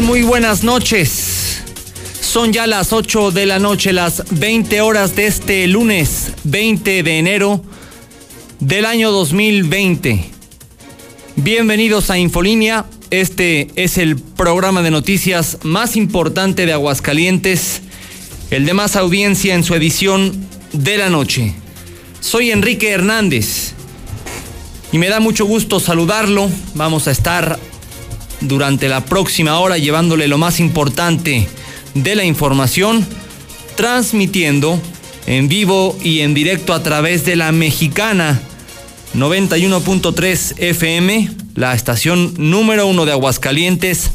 Muy buenas noches. Son ya las 8 de la noche, las 20 horas de este lunes 20 de enero del año 2020. Bienvenidos a Infolínea. Este es el programa de noticias más importante de Aguascalientes, el de más audiencia en su edición de la noche. Soy Enrique Hernández y me da mucho gusto saludarlo. Vamos a estar durante la próxima hora llevándole lo más importante de la información, transmitiendo en vivo y en directo a través de la mexicana 91.3 FM, la estación número uno de Aguascalientes,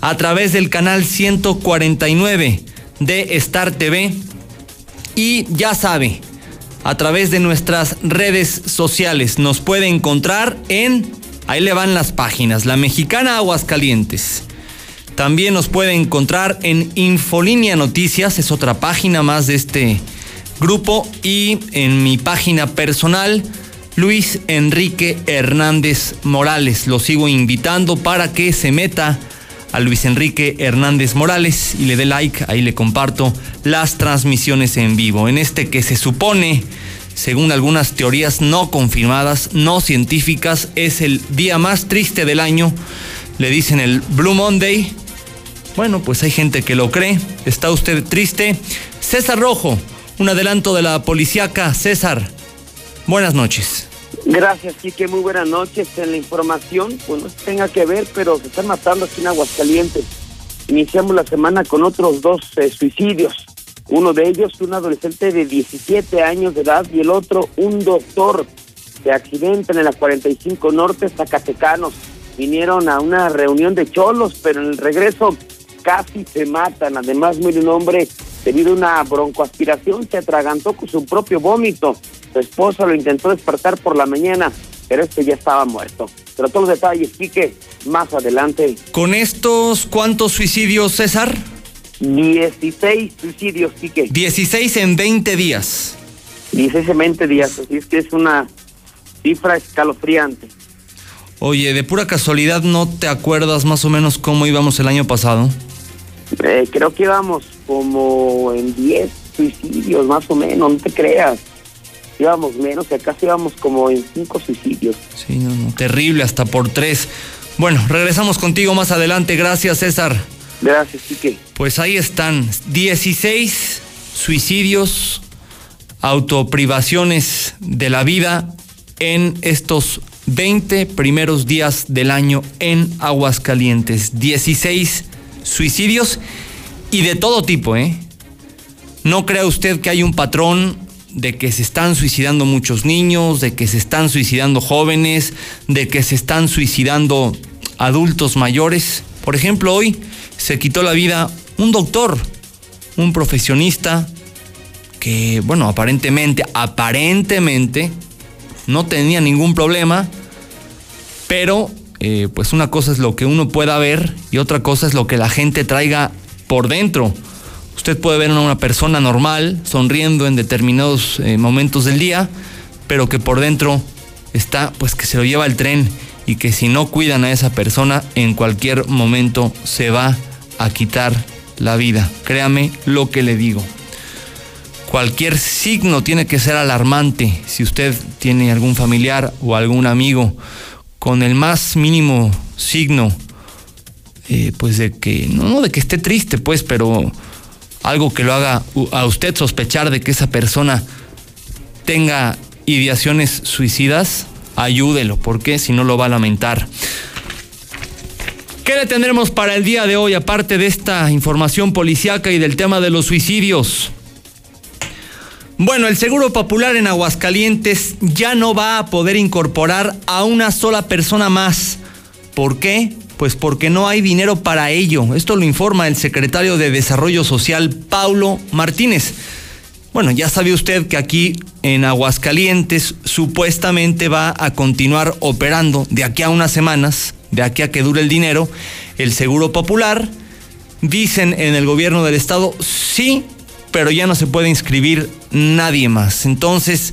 a través del canal 149 de Star TV y ya sabe, a través de nuestras redes sociales nos puede encontrar en Ahí le van las páginas. La Mexicana Aguascalientes. También nos puede encontrar en Infolínea Noticias, es otra página más de este grupo. Y en mi página personal, Luis Enrique Hernández Morales. Lo sigo invitando para que se meta a Luis Enrique Hernández Morales y le dé like. Ahí le comparto las transmisiones en vivo. En este que se supone según algunas teorías no confirmadas, no científicas, es el día más triste del año. Le dicen el Blue Monday. Bueno, pues hay gente que lo cree. ¿Está usted triste? César Rojo, un adelanto de la policíaca. César, buenas noches. Gracias, Quique. Muy buenas noches. En la información, pues no tenga que ver, pero se están matando aquí en Aguascalientes. Iniciamos la semana con otros dos eh, suicidios. Uno de ellos, un adolescente de 17 años de edad, y el otro, un doctor. de accidente en la 45 Norte, Zacatecanos. Vinieron a una reunión de cholos, pero en el regreso casi se matan. Además, muy un hombre, debido a una broncoaspiración, se atragantó con su propio vómito. Su esposa lo intentó despertar por la mañana, pero este ya estaba muerto. Pero todos los detalles, Quique, más adelante. ¿Con estos cuántos suicidios, César? 16 suicidios, Quique. 16 en 20 días. 16 en 20 días, así es que es una cifra escalofriante. Oye, de pura casualidad, ¿no te acuerdas más o menos cómo íbamos el año pasado? Eh, creo que íbamos como en 10 suicidios, más o menos, no te creas. Íbamos menos, que acá íbamos como en 5 suicidios. Sí, no, no, terrible, hasta por 3. Bueno, regresamos contigo más adelante. Gracias, César. Gracias, Quique. Pues ahí están, 16 suicidios, autoprivaciones de la vida en estos 20 primeros días del año en Aguascalientes. 16 suicidios y de todo tipo, ¿eh? No crea usted que hay un patrón de que se están suicidando muchos niños, de que se están suicidando jóvenes, de que se están suicidando adultos mayores. Por ejemplo, hoy se quitó la vida un doctor, un profesionista que, bueno, aparentemente, aparentemente no tenía ningún problema, pero eh, pues una cosa es lo que uno pueda ver y otra cosa es lo que la gente traiga por dentro. Usted puede ver a una persona normal, sonriendo en determinados eh, momentos del día, pero que por dentro está, pues que se lo lleva el tren y que si no cuidan a esa persona, en cualquier momento se va a quitar la vida. Créame lo que le digo. Cualquier signo tiene que ser alarmante si usted tiene algún familiar o algún amigo con el más mínimo signo, eh, pues de que, no de que esté triste, pues, pero algo que lo haga a usted sospechar de que esa persona tenga ideaciones suicidas, ayúdelo, porque si no lo va a lamentar. ¿Qué le tendremos para el día de hoy, aparte de esta información policíaca y del tema de los suicidios? Bueno, el Seguro Popular en Aguascalientes ya no va a poder incorporar a una sola persona más. ¿Por qué? Pues porque no hay dinero para ello. Esto lo informa el secretario de Desarrollo Social, Paulo Martínez. Bueno, ya sabe usted que aquí en Aguascalientes supuestamente va a continuar operando de aquí a unas semanas, de aquí a que dure el dinero, el Seguro Popular. Dicen en el gobierno del estado, sí, pero ya no se puede inscribir nadie más. Entonces,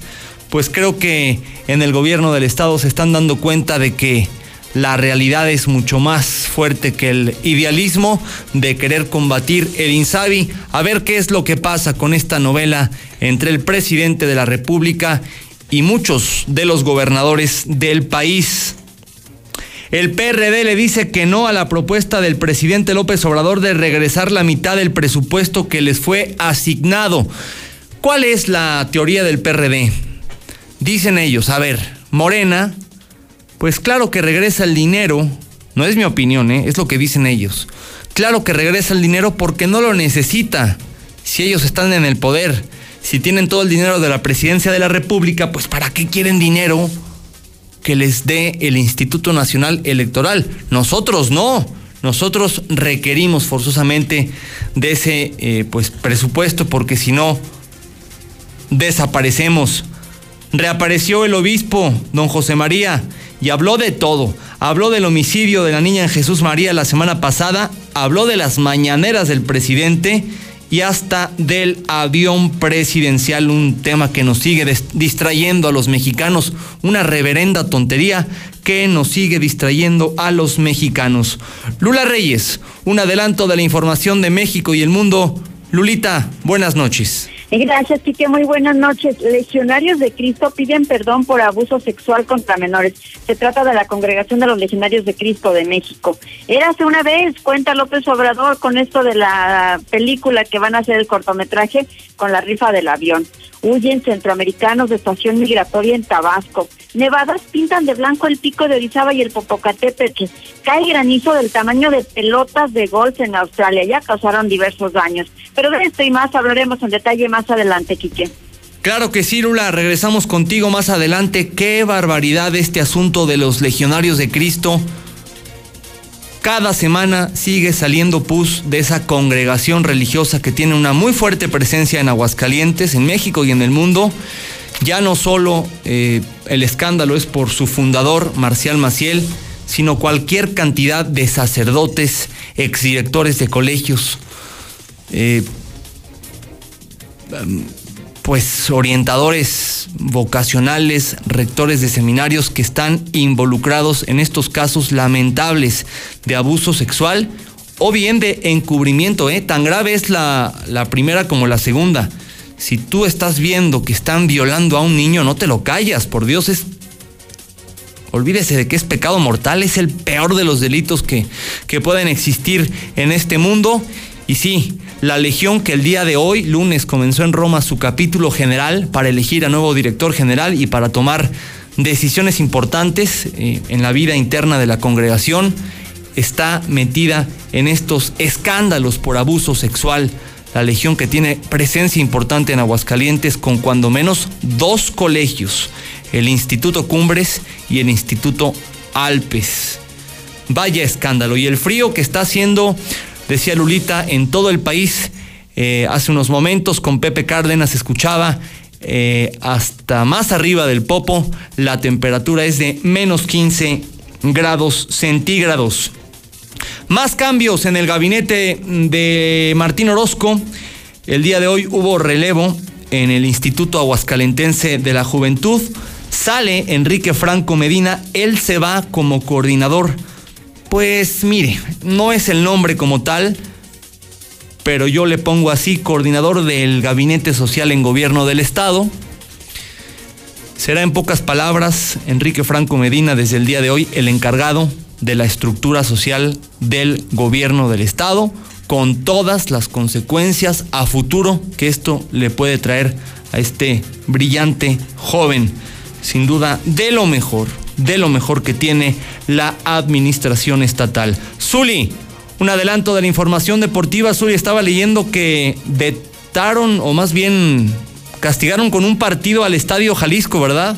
pues creo que en el gobierno del estado se están dando cuenta de que la realidad es mucho más fuerte que el idealismo de querer combatir el INSABI. A ver qué es lo que pasa con esta novela entre el presidente de la República y muchos de los gobernadores del país. El PRD le dice que no a la propuesta del presidente López Obrador de regresar la mitad del presupuesto que les fue asignado. ¿Cuál es la teoría del PRD? Dicen ellos, a ver, Morena, pues claro que regresa el dinero, no es mi opinión, ¿eh? es lo que dicen ellos. Claro que regresa el dinero porque no lo necesita. Si ellos están en el poder, si tienen todo el dinero de la presidencia de la República, pues ¿para qué quieren dinero? que les dé el Instituto Nacional Electoral. Nosotros no. Nosotros requerimos forzosamente de ese eh, pues, presupuesto porque si no, desaparecemos. Reapareció el obispo, don José María, y habló de todo. Habló del homicidio de la niña Jesús María la semana pasada, habló de las mañaneras del presidente y hasta del avión presidencial, un tema que nos sigue distrayendo a los mexicanos, una reverenda tontería que nos sigue distrayendo a los mexicanos. Lula Reyes, un adelanto de la información de México y el mundo. Lulita, buenas noches. Gracias, Quique. Muy buenas noches. Legionarios de Cristo piden perdón por abuso sexual contra menores. Se trata de la Congregación de los Legionarios de Cristo de México. Érase una vez, cuenta López Obrador, con esto de la película que van a hacer el cortometraje con la rifa del avión. Huyen centroamericanos de estación migratoria en Tabasco. Nevadas pintan de blanco el pico de Orizaba y el Popocatépetl. Cae granizo del tamaño de pelotas de golf en Australia. Ya causaron diversos daños. Pero de esto y más hablaremos en detalle más adelante, Quique. Claro que sí, Lula, regresamos contigo más adelante. Qué barbaridad este asunto de los legionarios de Cristo. Cada semana sigue saliendo pus de esa congregación religiosa que tiene una muy fuerte presencia en Aguascalientes, en México y en el mundo. Ya no solo eh, el escándalo es por su fundador, Marcial Maciel, sino cualquier cantidad de sacerdotes, exdirectores de colegios, eh, pues orientadores vocacionales, rectores de seminarios que están involucrados en estos casos lamentables de abuso sexual o bien de encubrimiento. ¿eh? Tan grave es la, la primera como la segunda. Si tú estás viendo que están violando a un niño, no te lo callas, por Dios es... Olvídese de que es pecado mortal, es el peor de los delitos que, que pueden existir en este mundo. Y sí, la Legión que el día de hoy, lunes, comenzó en Roma su capítulo general para elegir a nuevo director general y para tomar decisiones importantes eh, en la vida interna de la congregación, está metida en estos escándalos por abuso sexual. La Legión que tiene presencia importante en Aguascalientes con cuando menos dos colegios, el Instituto Cumbres y el Instituto Alpes. Vaya escándalo. Y el frío que está haciendo decía Lulita, en todo el país. Eh, hace unos momentos con Pepe Cárdenas escuchaba eh, hasta más arriba del Popo, la temperatura es de menos 15 grados centígrados. Más cambios en el gabinete de Martín Orozco. El día de hoy hubo relevo en el Instituto Aguascalentense de la Juventud. Sale Enrique Franco Medina, él se va como coordinador pues mire, no es el nombre como tal, pero yo le pongo así, coordinador del Gabinete Social en Gobierno del Estado. Será en pocas palabras Enrique Franco Medina desde el día de hoy el encargado de la estructura social del gobierno del Estado, con todas las consecuencias a futuro que esto le puede traer a este brillante joven. Sin duda, de lo mejor, de lo mejor que tiene la administración estatal. Zuli, un adelanto de la información deportiva. Zuli estaba leyendo que vetaron, o más bien castigaron con un partido al Estadio Jalisco, ¿verdad?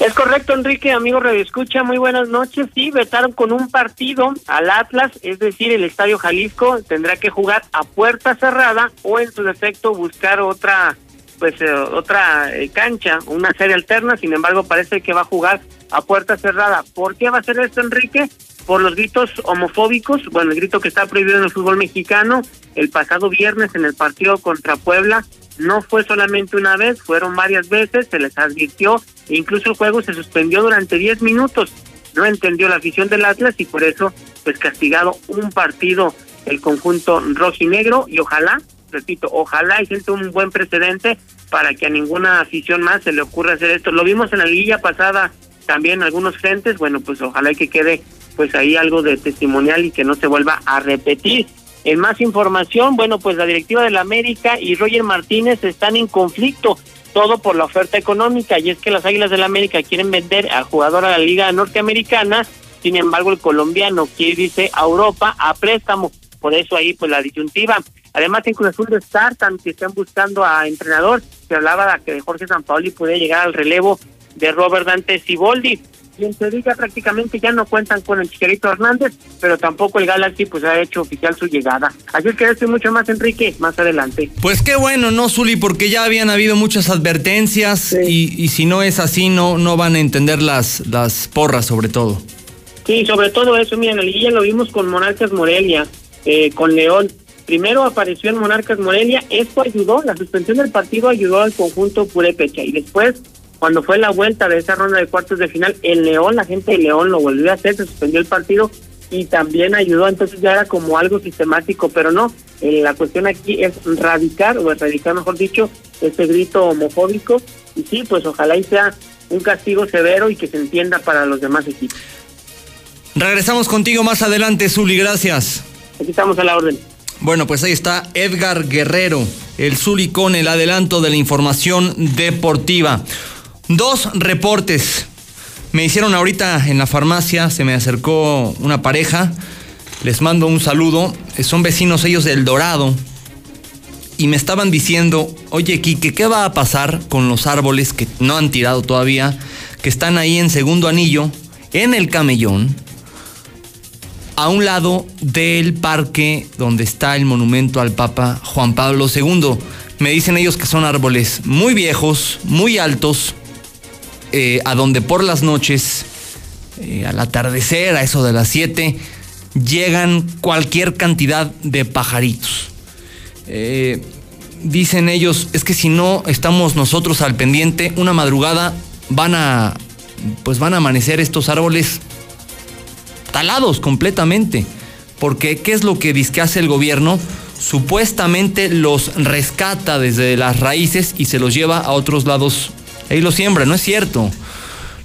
Es correcto, Enrique, amigo Radio Escucha, muy buenas noches. Sí, vetaron con un partido al Atlas, es decir, el Estadio Jalisco tendrá que jugar a puerta cerrada o en su defecto buscar otra pues eh, otra eh, cancha, una serie alterna, sin embargo parece que va a jugar a puerta cerrada. ¿Por qué va a ser esto, Enrique? Por los gritos homofóbicos, bueno, el grito que está prohibido en el fútbol mexicano, el pasado viernes en el partido contra Puebla, no fue solamente una vez, fueron varias veces, se les advirtió e incluso el juego se suspendió durante 10 minutos. No entendió la afición del Atlas y por eso pues castigado un partido el conjunto rojinegro y ojalá, repito, ojalá y siente un buen precedente para que a ninguna afición más se le ocurra hacer esto. Lo vimos en la liguilla pasada también algunos frentes, bueno, pues ojalá que quede pues ahí algo de testimonial y que no se vuelva a repetir. En más información, bueno, pues la directiva de la América y Roger Martínez están en conflicto, todo por la oferta económica, y es que las Águilas de la América quieren vender al jugador a la Liga Norteamericana, sin embargo el colombiano quiere irse a Europa a préstamo, por eso ahí pues la disyuntiva. Además en Cruz Azul de Startan, que están buscando a entrenador, se hablaba de que Jorge Sampaoli puede llegar al relevo de Robert Dante Siboldi y en teoría prácticamente ya no cuentan con el Chicharito Hernández, pero tampoco el Galaxy pues ha hecho oficial su llegada. Así es que estoy mucho más, Enrique, más adelante. Pues qué bueno, ¿no, Zuli? Porque ya habían habido muchas advertencias y, y, si no es así, no, no van a entender las, las porras sobre todo. Sí, sobre todo eso, mira, en la liguilla lo vimos con Monarcas Morelia, eh, con León. Primero apareció en Monarcas Morelia, esto ayudó, la suspensión del partido ayudó al conjunto Purepecha y después cuando fue la vuelta de esa ronda de cuartos de final, el León, la gente de León lo volvió a hacer, se suspendió el partido y también ayudó, entonces ya era como algo sistemático, pero no, eh, la cuestión aquí es radicar, o erradicar mejor dicho, ese grito homofóbico, y sí, pues ojalá y sea un castigo severo y que se entienda para los demás equipos. Regresamos contigo más adelante, Zuli, gracias. Aquí estamos a la orden. Bueno, pues ahí está Edgar Guerrero, el Zuli con el adelanto de la información deportiva. Dos reportes. Me hicieron ahorita en la farmacia, se me acercó una pareja, les mando un saludo, son vecinos ellos del Dorado, y me estaban diciendo, oye Quique, ¿qué va a pasar con los árboles que no han tirado todavía, que están ahí en segundo anillo, en el camellón, a un lado del parque donde está el monumento al Papa Juan Pablo II? Me dicen ellos que son árboles muy viejos, muy altos, eh, a donde por las noches, eh, al atardecer, a eso de las 7, llegan cualquier cantidad de pajaritos. Eh, dicen ellos, es que si no estamos nosotros al pendiente, una madrugada van a, pues van a amanecer estos árboles talados completamente. Porque, ¿qué es lo que dice hace el gobierno? Supuestamente los rescata desde las raíces y se los lleva a otros lados ahí lo siembra, no es cierto.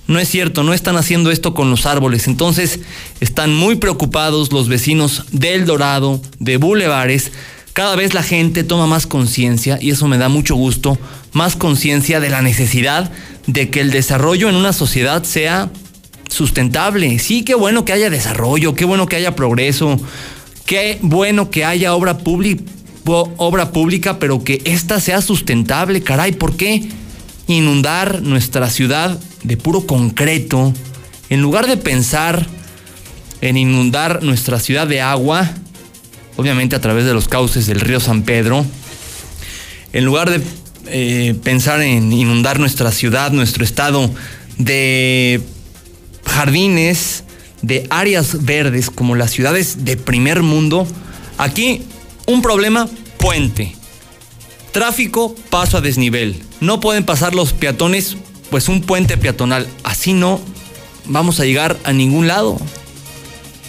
No es cierto, no están haciendo esto con los árboles. Entonces están muy preocupados los vecinos del Dorado, de Bulevares. Cada vez la gente toma más conciencia, y eso me da mucho gusto, más conciencia de la necesidad de que el desarrollo en una sociedad sea sustentable. Sí, qué bueno que haya desarrollo, qué bueno que haya progreso, qué bueno que haya obra obra pública, pero que ésta sea sustentable, caray, ¿por qué? inundar nuestra ciudad de puro concreto, en lugar de pensar en inundar nuestra ciudad de agua, obviamente a través de los cauces del río San Pedro, en lugar de eh, pensar en inundar nuestra ciudad, nuestro estado de jardines, de áreas verdes como las ciudades de primer mundo, aquí un problema puente. Tráfico, paso a desnivel. No pueden pasar los peatones, pues un puente peatonal. Así no vamos a llegar a ningún lado.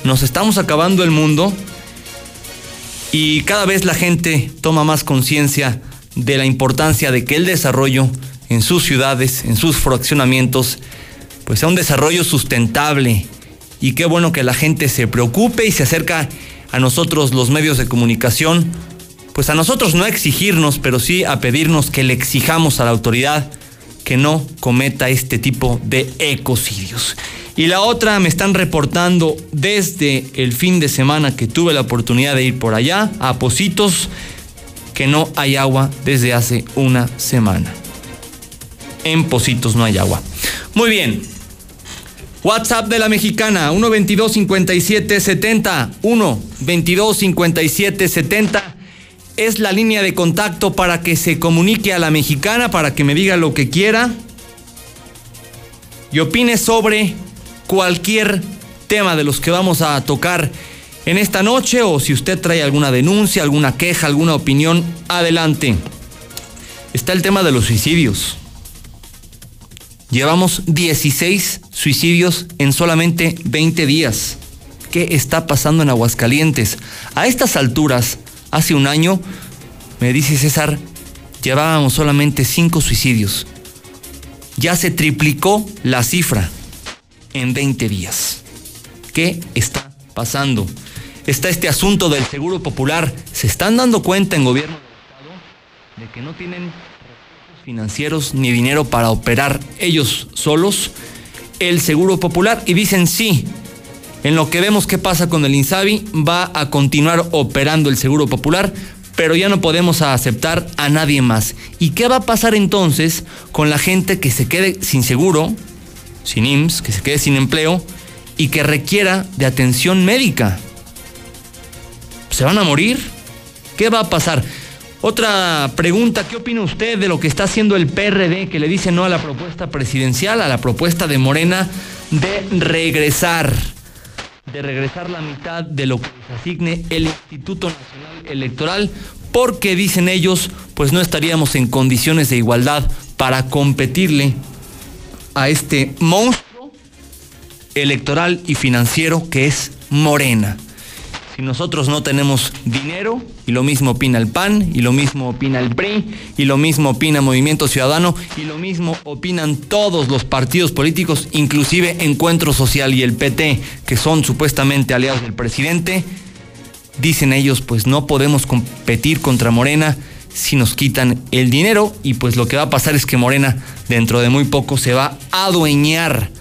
Nos estamos acabando el mundo y cada vez la gente toma más conciencia de la importancia de que el desarrollo en sus ciudades, en sus fraccionamientos, pues sea un desarrollo sustentable. Y qué bueno que la gente se preocupe y se acerca a nosotros los medios de comunicación, pues a nosotros no a exigirnos, pero sí a pedirnos que le exijamos a la autoridad que no cometa este tipo de ecocidios. Y la otra me están reportando desde el fin de semana que tuve la oportunidad de ir por allá, a Positos, que no hay agua desde hace una semana. En Positos no hay agua. Muy bien. WhatsApp de la mexicana, 122 57 70 1 22 57 70 es la línea de contacto para que se comunique a la mexicana, para que me diga lo que quiera y opine sobre cualquier tema de los que vamos a tocar en esta noche o si usted trae alguna denuncia, alguna queja, alguna opinión, adelante. Está el tema de los suicidios. Llevamos 16 suicidios en solamente 20 días. ¿Qué está pasando en Aguascalientes? A estas alturas, hace un año, me dice César, llevábamos solamente 5 suicidios. Ya se triplicó la cifra en 20 días. ¿Qué está pasando? Está este asunto del seguro popular. ¿Se están dando cuenta en gobierno del Estado de que no tienen financieros ni dinero para operar ellos solos el seguro popular? Y dicen sí. En lo que vemos qué pasa con el INSABI, va a continuar operando el seguro popular, pero ya no podemos aceptar a nadie más. ¿Y qué va a pasar entonces con la gente que se quede sin seguro, sin IMSS, que se quede sin empleo y que requiera de atención médica. ¿Se van a morir? ¿Qué va a pasar? Otra pregunta, ¿qué opina usted de lo que está haciendo el PRD que le dice no a la propuesta presidencial, a la propuesta de Morena de regresar, de regresar la mitad de lo que les asigne el Instituto Nacional Electoral? Porque dicen ellos, pues no estaríamos en condiciones de igualdad para competirle a este monstruo electoral y financiero que es Morena. Si nosotros no tenemos dinero, y lo mismo opina el PAN, y lo mismo opina el PRI, y lo mismo opina Movimiento Ciudadano, y lo mismo opinan todos los partidos políticos, inclusive Encuentro Social y el PT, que son supuestamente aliados del presidente, dicen ellos, pues no podemos competir contra Morena si nos quitan el dinero y pues lo que va a pasar es que Morena dentro de muy poco se va a adueñar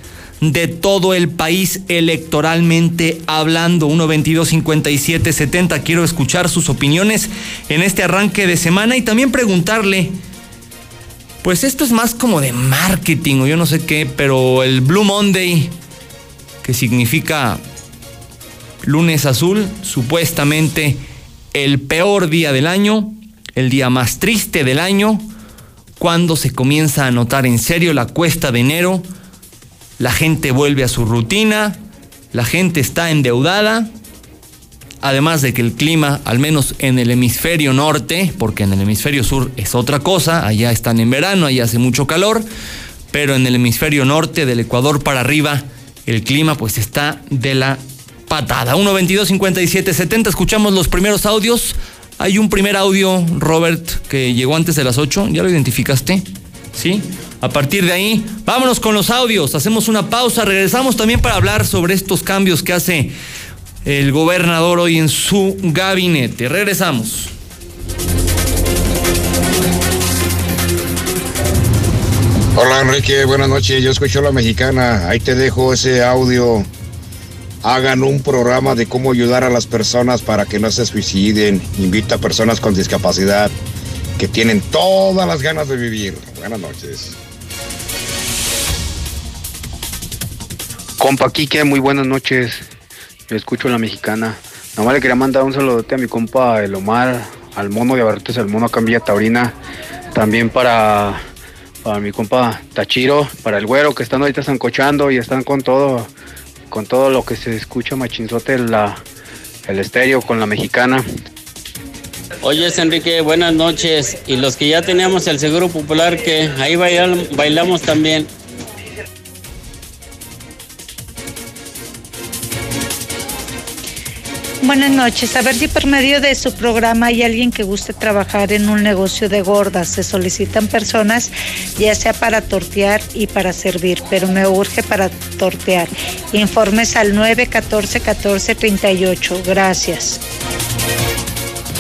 de todo el país electoralmente hablando. 122 57 70. Quiero escuchar sus opiniones en este arranque de semana y también preguntarle. Pues esto es más como de marketing o yo no sé qué, pero el Blue Monday, que significa lunes azul, supuestamente el peor día del año, el día más triste del año, cuando se comienza a notar en serio la cuesta de enero, la gente vuelve a su rutina, la gente está endeudada, además de que el clima, al menos en el hemisferio norte, porque en el hemisferio sur es otra cosa, allá están en verano, allá hace mucho calor, pero en el hemisferio norte, del Ecuador para arriba, el clima pues está de la patada. 1 22 57 70, escuchamos los primeros audios. Hay un primer audio, Robert, que llegó antes de las 8. ¿Ya lo identificaste? ¿Sí? A partir de ahí, vámonos con los audios. Hacemos una pausa. Regresamos también para hablar sobre estos cambios que hace el gobernador hoy en su gabinete. Regresamos. Hola Enrique, buenas noches. Yo escucho a la mexicana. Ahí te dejo ese audio hagan un programa de cómo ayudar a las personas para que no se suiciden. Invita a personas con discapacidad que tienen todas las ganas de vivir. Buenas noches. Compa Quique, muy buenas noches. Yo escucho la mexicana. Nomás le quería mandar un saludote a mi compa El Omar, al mono de Abarrotes, al mono Cambia Taurina. También para, para mi compa Tachiro, para el güero que están ahorita zancochando y están con todo con todo lo que se escucha machinzote la, el estéreo con la mexicana. Oye, Enrique, buenas noches. Y los que ya teníamos el Seguro Popular, que ahí bailamos también. Buenas noches. A ver si por medio de su programa hay alguien que guste trabajar en un negocio de gordas. Se solicitan personas, ya sea para tortear y para servir, pero me urge para tortear. Informes al 914-1438. Gracias.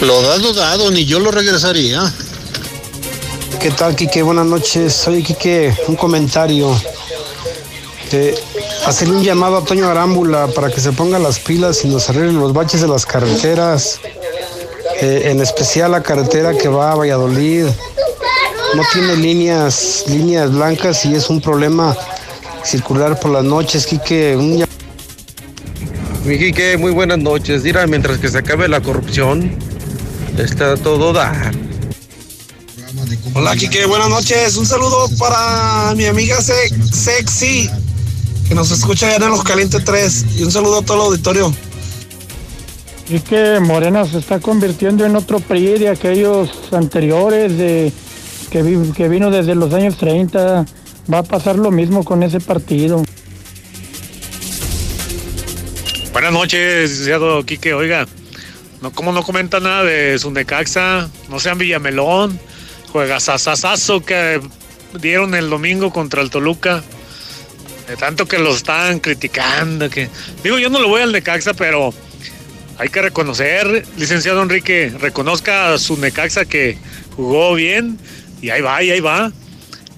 Lo dado, dado, ni yo lo regresaría. ¿Qué tal, Quique? Buenas noches. Oye, Quique, un comentario. Eh, hacerle un llamado a Toño Arámbula para que se ponga las pilas y nos arreglen los baches de las carreteras, eh, en especial la carretera que va a Valladolid. No tiene líneas, líneas blancas y es un problema circular por las noches, Quique. Un Mi Quique, muy buenas noches. Mira, mientras que se acabe la corrupción, está todo dar. Hola, Kike, buenas noches. Un saludo para mi amiga Se- Sexy, que nos escucha allá en Los Calientes 3. Y un saludo a todo el auditorio. Y que Morena se está convirtiendo en otro PRI de aquellos anteriores, de, que, vi- que vino desde los años 30. Va a pasar lo mismo con ese partido. Buenas noches, licenciado Quique. Oiga, no, ¿cómo no comenta nada de su Necaxa? No sean Villamelón. Juega sasasazo que dieron el domingo contra el Toluca. De tanto que lo están criticando. que Digo, yo no le voy al Necaxa, pero hay que reconocer, licenciado Enrique, reconozca a su Necaxa que jugó bien y ahí va, y ahí va.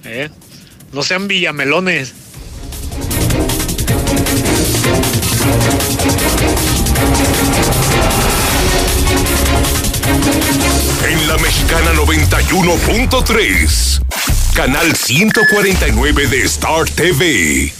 ¿eh? No sean Villamelones. En la Mexicana 91.3, canal 149 de Star TV.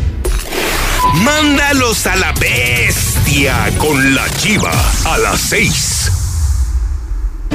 Mándalos a la bestia con la chiva a las 6.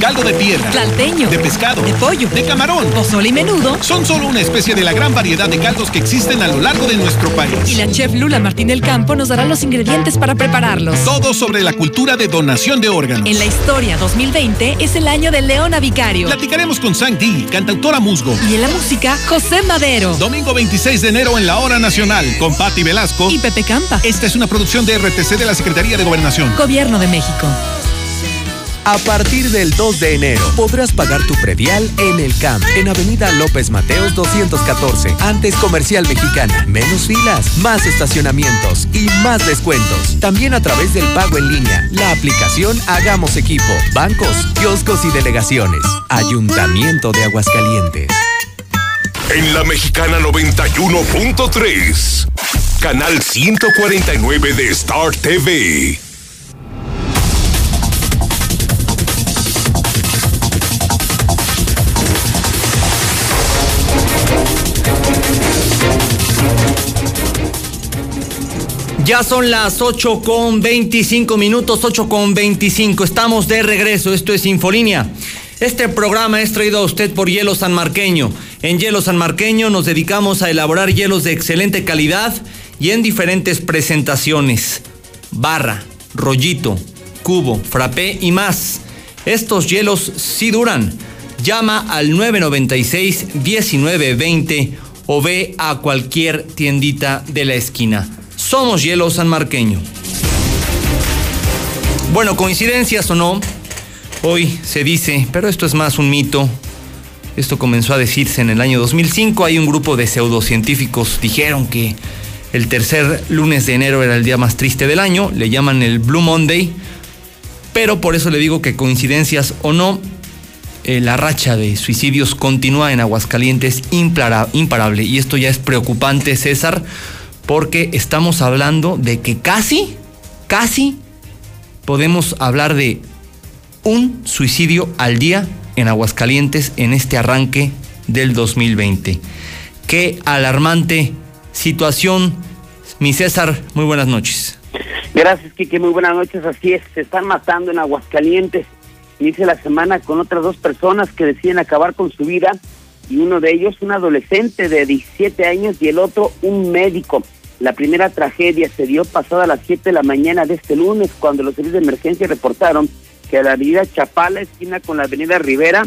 Caldo de piedra, Tlalteño. de pescado, De pollo. de camarón. Pozole y menudo. Son solo una especie de la gran variedad de caldos que existen a lo largo de nuestro país. Y la chef Lula Martín del Campo nos dará los ingredientes para prepararlos. Todo sobre la cultura de donación de órganos. En la historia 2020 es el año de Leona Vicario. Platicaremos con Sang Di, cantautora musgo. Y en la música, José Madero. Domingo 26 de enero en la Hora Nacional con Patti Velasco. Y Pepe Campa. Esta es una producción de RTC de la Secretaría de Gobernación. Gobierno de México. A partir del 2 de enero podrás pagar tu predial en el CAMP, en Avenida López Mateos 214, antes Comercial Mexicana. Menos filas, más estacionamientos y más descuentos. También a través del pago en línea, la aplicación Hagamos Equipo, bancos, kioscos y delegaciones. Ayuntamiento de Aguascalientes. En la Mexicana 91.3, canal 149 de Star TV. Ya son las 8 con 25 minutos, 8 con 25. Estamos de regreso. Esto es Infolínea. Este programa es traído a usted por Hielo San Marqueño. En Hielo San Marqueño nos dedicamos a elaborar hielos de excelente calidad y en diferentes presentaciones. Barra, rollito, cubo, frappé y más. Estos hielos sí duran. Llama al 996-1920 o ve a cualquier tiendita de la esquina. Somos Hielo San Marqueño. Bueno, coincidencias o no, hoy se dice, pero esto es más un mito. Esto comenzó a decirse en el año 2005. Hay un grupo de pseudocientíficos dijeron que el tercer lunes de enero era el día más triste del año. Le llaman el Blue Monday. Pero por eso le digo que coincidencias o no, eh, la racha de suicidios continúa en Aguascalientes imparable. Y esto ya es preocupante, César, porque estamos hablando de que casi, casi podemos hablar de un suicidio al día en Aguascalientes en este arranque del 2020. Qué alarmante situación. Mi César, muy buenas noches. Gracias, Kike. Muy buenas noches. Así es, se están matando en Aguascalientes. Inicia la semana con otras dos personas que deciden acabar con su vida y uno de ellos un adolescente de 17 años y el otro un médico. La primera tragedia se dio pasada a las 7 de la mañana de este lunes cuando los servicios de emergencia reportaron que a la avenida Chapala, esquina con la avenida Rivera,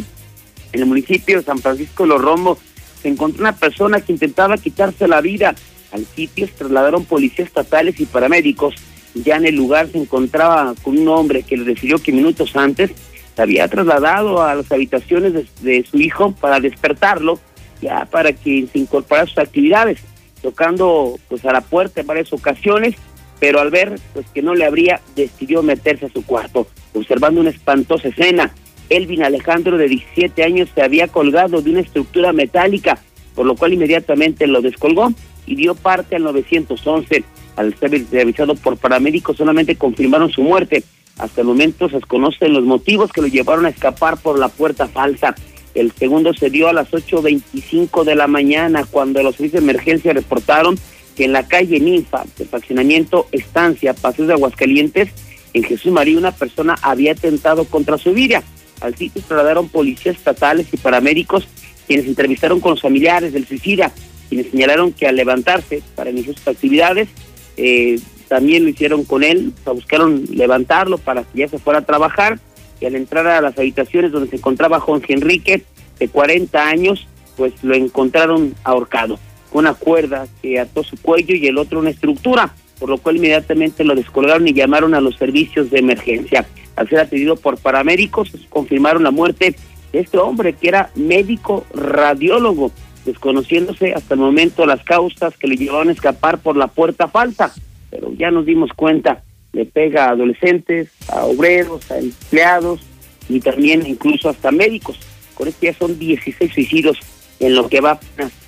en el municipio de San Francisco de los Rombos, se encontró una persona que intentaba quitarse la vida. Al sitio se trasladaron policías estatales y paramédicos. Ya en el lugar se encontraba con un hombre que le refirió que minutos antes se había trasladado a las habitaciones de, de su hijo para despertarlo, ya para que se incorporara a sus actividades, tocando pues a la puerta en varias ocasiones, pero al ver pues que no le abría, decidió meterse a su cuarto, observando una espantosa escena. Elvin Alejandro, de 17 años, se había colgado de una estructura metálica, por lo cual inmediatamente lo descolgó y dio parte al 911. Al ser revisado por paramédicos, solamente confirmaron su muerte. Hasta el momento se desconocen los motivos que lo llevaron a escapar por la puerta falsa. El segundo se dio a las 8.25 de la mañana, cuando los servicios de emergencia reportaron que en la calle Ninfa, del fraccionamiento Estancia, Paseos de Aguascalientes, en Jesús María, una persona había atentado contra su vida. Al sitio trasladaron policías estatales y paramédicos, quienes entrevistaron con los familiares del suicida, quienes señalaron que al levantarse para iniciar sus actividades, eh, también lo hicieron con él, o sea, buscaron levantarlo para que ya se fuera a trabajar, y al entrar a las habitaciones donde se encontraba Jorge Enrique, de 40 años, pues lo encontraron ahorcado, con una cuerda que ató su cuello y el otro una estructura, por lo cual inmediatamente lo descolgaron y llamaron a los servicios de emergencia. Al ser atendido por paramédicos, confirmaron la muerte de este hombre que era médico radiólogo, desconociéndose hasta el momento las causas que le llevaron a escapar por la puerta falsa. Pero ya nos dimos cuenta, le pega a adolescentes, a obreros, a empleados y también incluso hasta médicos. Con esto ya son 16 suicidios en lo que va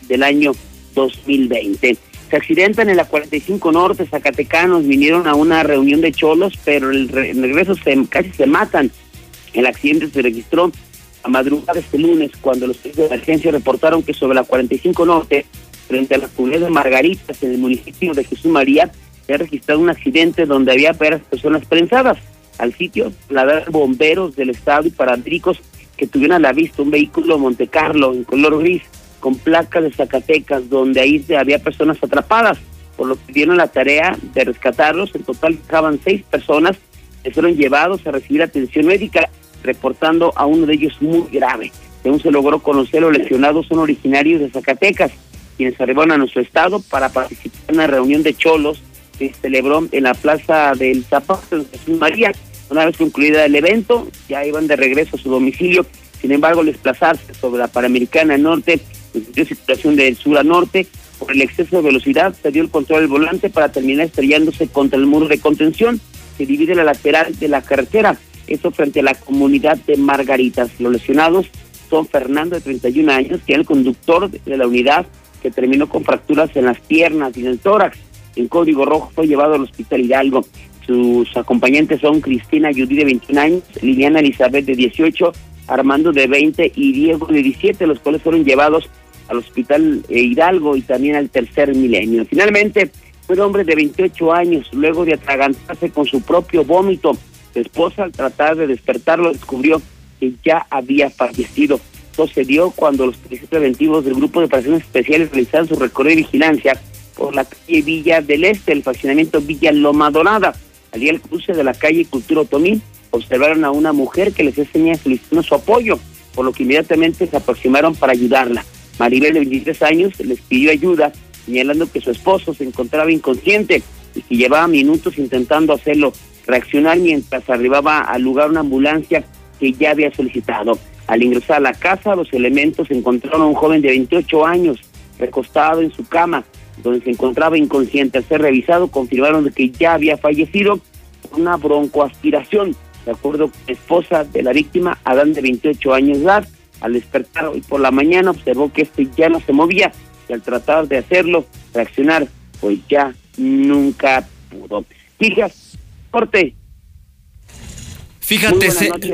del año 2020. Se accidentan en la 45 Norte, Zacatecanos vinieron a una reunión de cholos, pero el, re- en el regreso se, casi se matan. El accidente se registró a madrugada este lunes, cuando los servicios de emergencia reportaron que sobre la 45 Norte, frente a la comunidad de Margaritas, en el municipio de Jesús María, se ha registrado un accidente donde había varias personas prensadas. al sitio la ver bomberos del estado y paramédicos que tuvieron a la vista un vehículo Monte Carlo en color gris con placas de Zacatecas, donde ahí había personas atrapadas, por lo que dieron la tarea de rescatarlos. En total estaban seis personas que fueron llevados a recibir atención médica, reportando a uno de ellos muy grave. Según se logró conocer, los lesionados son originarios de Zacatecas, quienes arribaron a nuestro estado para participar en una reunión de cholos se celebró en la plaza del Zapato de Jesús María. Una vez concluida el evento, ya iban de regreso a su domicilio. Sin embargo, al desplazarse sobre la Panamericana Norte, en situación del sur a norte, por el exceso de velocidad, perdió el control del volante para terminar estrellándose contra el muro de contención que divide la lateral de la carretera. Esto frente a la comunidad de Margaritas. Los lesionados son Fernando, de 31 años, que es el conductor de la unidad que terminó con fracturas en las piernas y en el tórax. En código rojo fue llevado al hospital Hidalgo. Sus acompañantes son Cristina Judy, de 21 años, Liliana Elizabeth, de 18, Armando, de 20 y Diego, de 17, los cuales fueron llevados al hospital eh, Hidalgo y también al tercer milenio. Finalmente, fue un hombre de 28 años, luego de atragantarse con su propio vómito. Su esposa, al tratar de despertarlo, descubrió que ya había fallecido. Sucedió cuando los policías preventivos del Grupo de Operaciones Especiales realizaron su recorrido de vigilancia por la calle Villa del Este, el fraccionamiento Villa Loma Dorada. Al día del cruce de la calle Cultura Otomí, observaron a una mujer que les enseña solicitando su apoyo, por lo que inmediatamente se aproximaron para ayudarla. Maribel, de 23 años, les pidió ayuda, señalando que su esposo se encontraba inconsciente y que llevaba minutos intentando hacerlo reaccionar mientras arribaba al lugar una ambulancia que ya había solicitado. Al ingresar a la casa, los elementos encontraron a un joven de 28 años recostado en su cama, donde se encontraba inconsciente. Al ser revisado, confirmaron que ya había fallecido por una broncoaspiración. De acuerdo con la esposa de la víctima, Adán, de 28 años de edad, al despertar hoy por la mañana observó que este ya no se movía y al tratar de hacerlo, reaccionar, pues ya nunca pudo. Fijas, corte. Fíjate,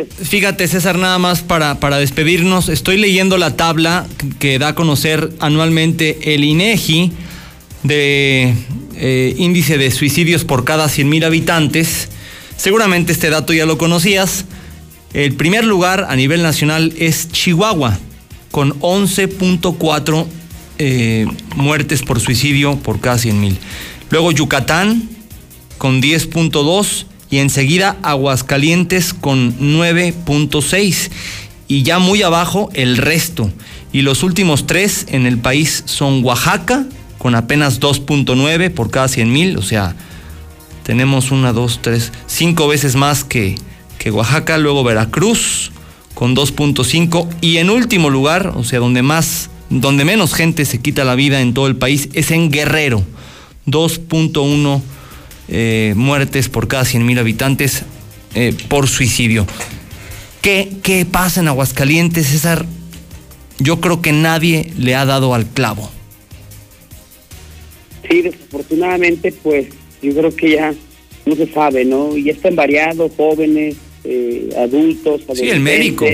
fíjate César, nada más para, para despedirnos. Estoy leyendo la tabla que da a conocer anualmente el INEGI de eh, índice de suicidios por cada 100 mil habitantes. Seguramente este dato ya lo conocías. El primer lugar a nivel nacional es Chihuahua, con 11.4 eh, muertes por suicidio por cada 100 mil. Luego Yucatán, con 10.2 y enseguida Aguascalientes con 9.6 y ya muy abajo el resto. Y los últimos tres en el país son Oaxaca con apenas 2.9 por cada 100 mil, o sea, tenemos una, dos, tres, cinco veces más que, que Oaxaca, luego Veracruz con 2.5 y en último lugar, o sea, donde más, donde menos gente se quita la vida en todo el país es en Guerrero, 2.1 eh, muertes por cada 100 mil habitantes eh, por suicidio. ¿Qué, ¿Qué pasa en Aguascalientes, César? Yo creo que nadie le ha dado al clavo. Sí, desafortunadamente, pues yo creo que ya no se sabe, ¿no? Y están variados, jóvenes, eh, adultos, Sí, el médico.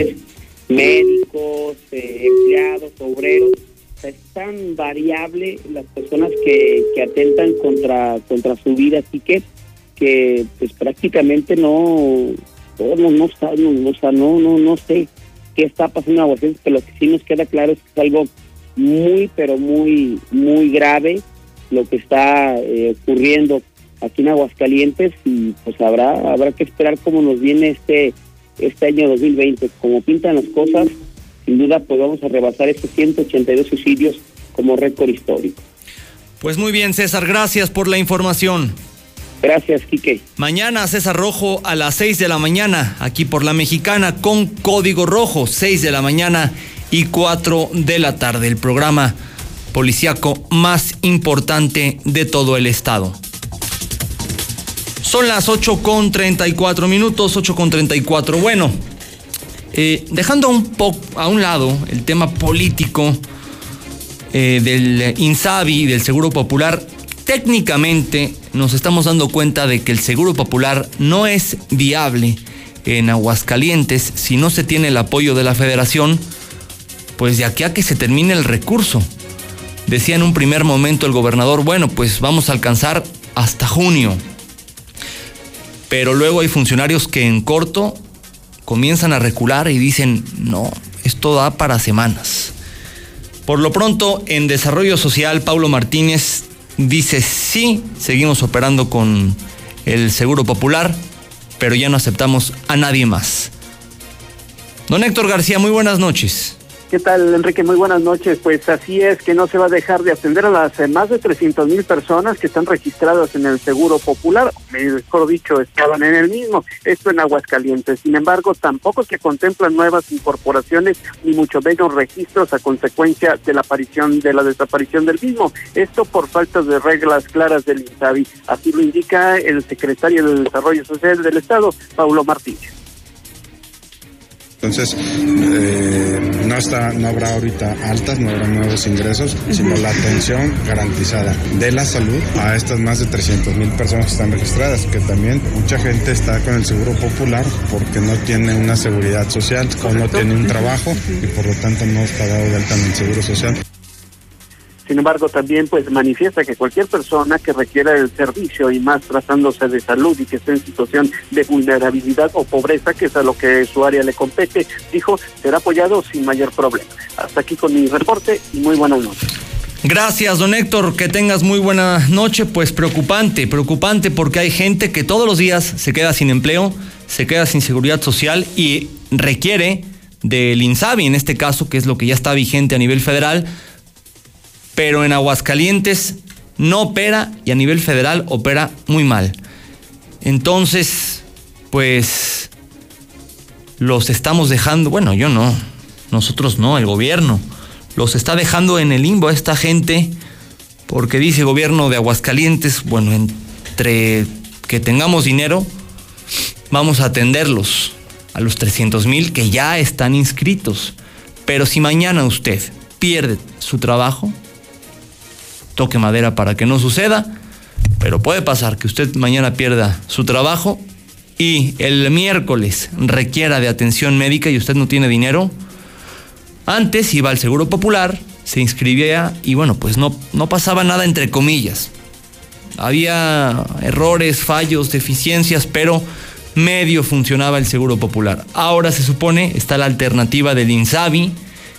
médicos, empleados, obreros es tan variable las personas que, que atentan contra contra su vida así que que pues prácticamente no no no no, no, no, no, no sé qué está pasando en Aguascalientes pero lo que sí nos queda claro es que es algo muy pero muy muy grave lo que está eh, ocurriendo aquí en Aguascalientes y pues habrá habrá que esperar cómo nos viene este este año 2020 como pintan las cosas sin duda pues vamos a rebasar estos 182 suicidios como récord histórico. Pues muy bien, César, gracias por la información. Gracias, Quique. Mañana César Rojo a las 6 de la mañana, aquí por la Mexicana, con código rojo, 6 de la mañana y 4 de la tarde, el programa policíaco más importante de todo el estado. Son las 8 con 34 minutos, 8 con 34. Bueno, eh, dejando un poco a un lado el tema político eh, del INSABI y del Seguro Popular, técnicamente nos estamos dando cuenta de que el Seguro Popular no es viable en Aguascalientes si no se tiene el apoyo de la federación, pues de aquí a que se termine el recurso. Decía en un primer momento el gobernador, bueno, pues vamos a alcanzar hasta junio. pero luego hay funcionarios que en corto comienzan a recular y dicen, no, esto da para semanas. Por lo pronto, en Desarrollo Social, Paulo Martínez dice, sí, seguimos operando con el Seguro Popular, pero ya no aceptamos a nadie más. Don Héctor García, muy buenas noches. ¿Qué tal, Enrique? Muy buenas noches. Pues así es que no se va a dejar de atender a las eh, más de 300 mil personas que están registradas en el Seguro Popular, mejor dicho, estaban en el mismo, esto en Aguascalientes. Sin embargo, tampoco se contemplan nuevas incorporaciones ni mucho menos registros a consecuencia de la aparición de la desaparición del mismo. Esto por falta de reglas claras del INSABI. Así lo indica el secretario de Desarrollo Social del Estado, Paulo Martínez. Entonces, eh, no, está, no habrá ahorita altas, no habrá nuevos ingresos, sino la atención garantizada de la salud a estas más de 300 mil personas que están registradas, que también mucha gente está con el seguro popular porque no tiene una seguridad social o no tiene un trabajo y por lo tanto no está dado de alta en el seguro social. Sin embargo, también pues manifiesta que cualquier persona que requiera el servicio y más tratándose de salud y que esté en situación de vulnerabilidad o pobreza, que es a lo que su área le compete, dijo, será apoyado sin mayor problema. Hasta aquí con mi reporte y muy buenas noches. Gracias, don Héctor. Que tengas muy buena noche. Pues preocupante, preocupante porque hay gente que todos los días se queda sin empleo, se queda sin seguridad social y requiere del INSABI, en este caso, que es lo que ya está vigente a nivel federal, pero en Aguascalientes no opera y a nivel federal opera muy mal. Entonces, pues los estamos dejando, bueno, yo no, nosotros no, el gobierno los está dejando en el limbo a esta gente porque dice gobierno de Aguascalientes, bueno, entre que tengamos dinero, vamos a atenderlos a los 300 mil que ya están inscritos. Pero si mañana usted pierde su trabajo, toque madera para que no suceda, pero puede pasar que usted mañana pierda su trabajo y el miércoles requiera de atención médica y usted no tiene dinero, antes iba al Seguro Popular, se inscribía y bueno, pues no, no pasaba nada entre comillas. Había errores, fallos, deficiencias, pero medio funcionaba el Seguro Popular. Ahora se supone está la alternativa del INSABI,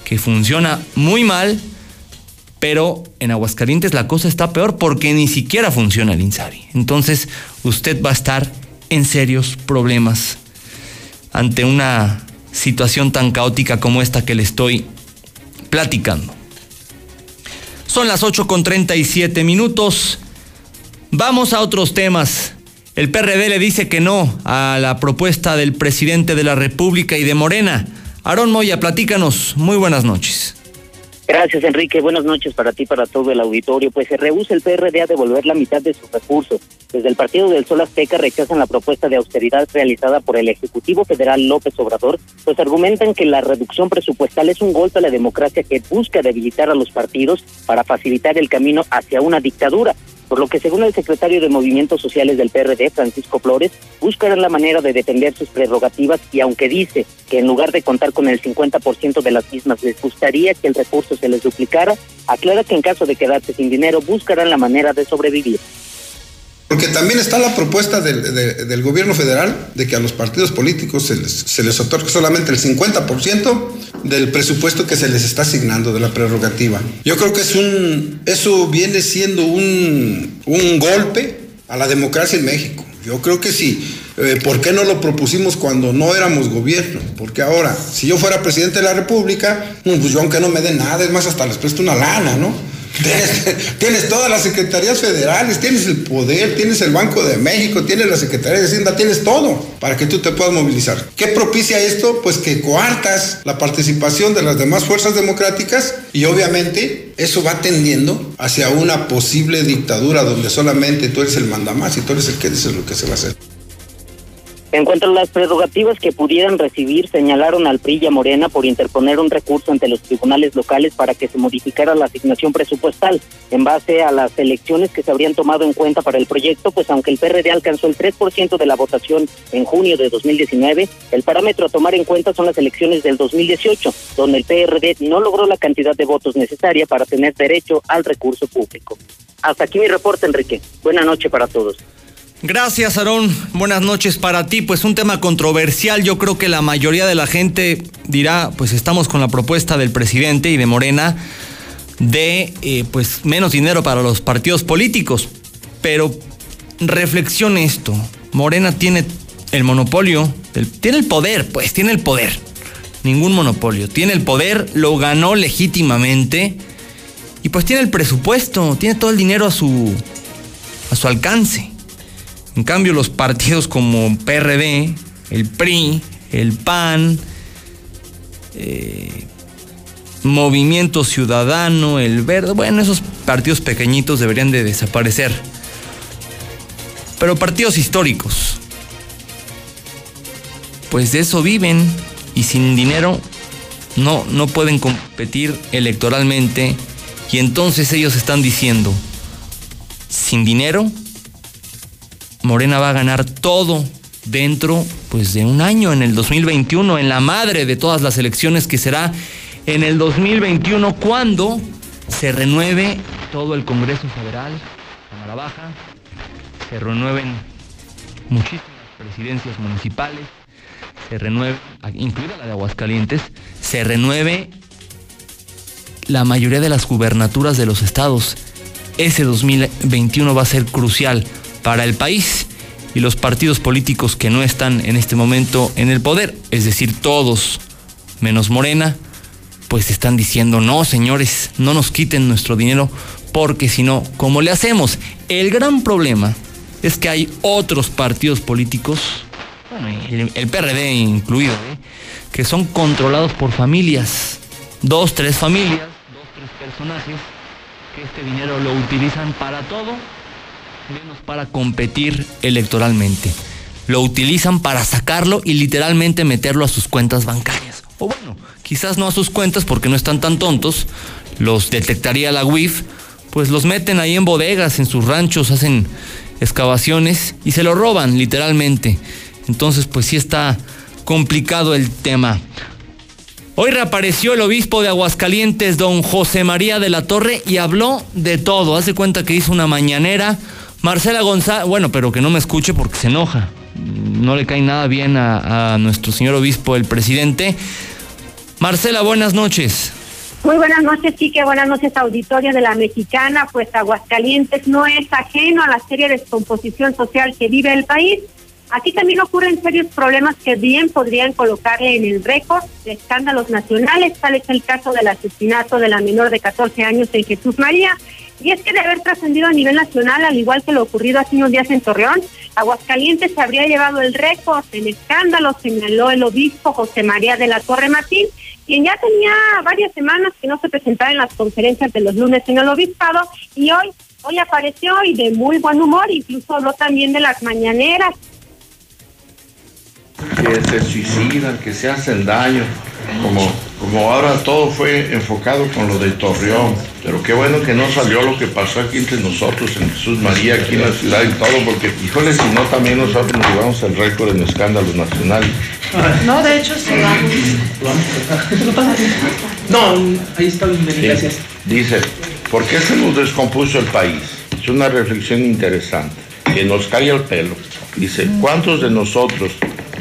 que funciona muy mal, pero en Aguascalientes la cosa está peor porque ni siquiera funciona el INSABI. Entonces usted va a estar en serios problemas ante una situación tan caótica como esta que le estoy platicando. Son las 8 con 37 minutos. Vamos a otros temas. El PRD le dice que no a la propuesta del presidente de la República y de Morena. Aarón Moya, platícanos. Muy buenas noches. Gracias, Enrique. Buenas noches para ti, para todo el auditorio. Pues se rehúsa el PRD a devolver la mitad de sus recursos. Desde el Partido del Sol Azteca rechazan la propuesta de austeridad realizada por el Ejecutivo Federal López Obrador, pues argumentan que la reducción presupuestal es un golpe a la democracia que busca debilitar a los partidos para facilitar el camino hacia una dictadura por lo que según el secretario de Movimientos Sociales del PRD, Francisco Flores, buscarán la manera de defender sus prerrogativas y aunque dice que en lugar de contar con el 50% de las mismas les gustaría que el recurso se les duplicara, aclara que en caso de quedarse sin dinero buscarán la manera de sobrevivir. Porque también está la propuesta del, del, gobierno federal de que a los partidos políticos se les, se les otorgue solamente el 50% del presupuesto que se les está asignando de la prerrogativa. Yo creo que es un, eso viene siendo un, un golpe a la democracia en México. Yo creo que sí. Eh, ¿Por qué no lo propusimos cuando no éramos gobierno? Porque ahora, si yo fuera presidente de la República, pues yo aunque no me den nada, es más, hasta les presto una lana, ¿no? Tienes, todas las secretarías federales, tienes el poder, tienes el Banco de México, tienes la Secretaría de Hacienda, tienes todo para que tú te puedas movilizar. ¿Qué propicia esto? Pues que coartas la participación de las demás fuerzas democráticas y obviamente eso va tendiendo hacia una posible dictadura donde solamente tú eres el mandamás y tú eres el que dices lo que se va a hacer. En cuanto a las prerrogativas que pudieran recibir, señalaron al PRI y a Morena por interponer un recurso ante los tribunales locales para que se modificara la asignación presupuestal en base a las elecciones que se habrían tomado en cuenta para el proyecto, pues aunque el PRD alcanzó el 3% de la votación en junio de 2019, el parámetro a tomar en cuenta son las elecciones del 2018, donde el PRD no logró la cantidad de votos necesaria para tener derecho al recurso público. Hasta aquí mi reporte, Enrique. Buena noche para todos. Gracias, Aarón. Buenas noches para ti. Pues un tema controversial. Yo creo que la mayoría de la gente dirá, pues estamos con la propuesta del presidente y de Morena de eh, pues menos dinero para los partidos políticos. Pero reflexione esto. Morena tiene el monopolio, tiene el poder, pues tiene el poder. Ningún monopolio. Tiene el poder, lo ganó legítimamente y pues tiene el presupuesto, tiene todo el dinero a su a su alcance. En cambio, los partidos como PRD, el PRI, el PAN, eh, Movimiento Ciudadano, el Verde, bueno, esos partidos pequeñitos deberían de desaparecer. Pero partidos históricos, pues de eso viven y sin dinero no, no pueden competir electoralmente y entonces ellos están diciendo, sin dinero, Morena va a ganar todo dentro pues de un año en el 2021 en la madre de todas las elecciones que será en el 2021 cuando se renueve todo el Congreso Federal, Cámara Baja, se renueven muchísimas presidencias municipales, se renueve, incluida la de Aguascalientes, se renueve la mayoría de las gubernaturas de los estados. Ese 2021 va a ser crucial para el país y los partidos políticos que no están en este momento en el poder, es decir, todos menos Morena, pues están diciendo, no, señores, no nos quiten nuestro dinero, porque si no, ¿cómo le hacemos? El gran problema es que hay otros partidos políticos, bueno, el, PRD incluido, ¿eh? que son controlados por familias, dos, tres familias, dos, tres personajes, que este dinero lo utilizan para todo menos para competir electoralmente. Lo utilizan para sacarlo y literalmente meterlo a sus cuentas bancarias. O bueno, quizás no a sus cuentas porque no están tan tontos, los detectaría la WIF, pues los meten ahí en bodegas, en sus ranchos, hacen excavaciones y se lo roban literalmente. Entonces, pues sí está complicado el tema. Hoy reapareció el obispo de Aguascalientes, don José María de la Torre, y habló de todo. Hace cuenta que hizo una mañanera Marcela González, bueno, pero que no me escuche porque se enoja. No le cae nada bien a, nuestro señor obispo, el presidente. Marcela, buenas noches. Muy buenas noches, Chique. Buenas noches, auditorio de la Mexicana. Pues Aguascalientes no es ajeno a la serie de descomposición social que vive el país. Aquí también ocurren serios problemas que bien podrían colocarle en el récord de escándalos nacionales, tal es el caso del asesinato de la menor de 14 años en Jesús María y es que de haber trascendido a nivel nacional, al igual que lo ocurrido hace unos días en Torreón, Aguascalientes habría llevado el récord en escándalo, señaló el obispo José María de la Torre Martín, quien ya tenía varias semanas que no se presentaba en las conferencias de los lunes en el obispado y hoy, hoy apareció y de muy buen humor, incluso habló también de las mañaneras. Que se suicidan, que se hacen daño, como, como ahora todo fue enfocado con lo de Torreón. Pero qué bueno que no salió lo que pasó aquí entre nosotros, en Jesús María, aquí en la ciudad y todo, porque híjole, si no también nosotros nos llevamos el récord en escándalos nacionales. No, de hecho, se No, ahí está bien, gracias. Dice, ¿por qué se nos descompuso el país? Es una reflexión interesante, que nos cae el pelo. Dice, ¿cuántos de nosotros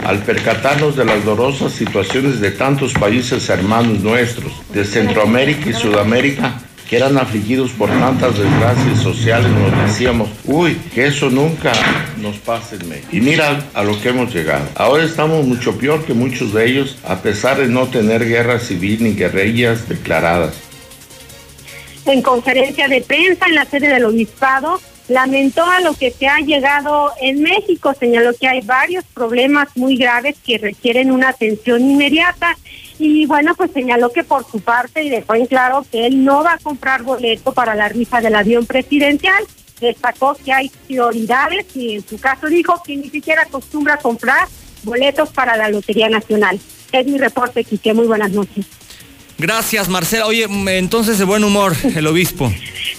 al percatarnos de las dolorosas situaciones de tantos países hermanos nuestros, de Centroamérica y Sudamérica, que eran afligidos por tantas desgracias sociales, nos decíamos, uy, que eso nunca nos pase en México. Y mira a lo que hemos llegado. Ahora estamos mucho peor que muchos de ellos, a pesar de no tener guerra civil ni guerrillas declaradas. En conferencia de prensa en la sede del obispado, lamentó a lo que se ha llegado en México, señaló que hay varios problemas muy graves que requieren una atención inmediata y bueno, pues señaló que por su parte y dejó en claro que él no va a comprar boleto para la rifa del avión presidencial. Destacó que hay prioridades y en su caso dijo que ni siquiera acostumbra comprar boletos para la Lotería Nacional. Es mi reporte, Quique. Muy buenas noches. Gracias, Marcela. Oye, entonces de buen humor el obispo.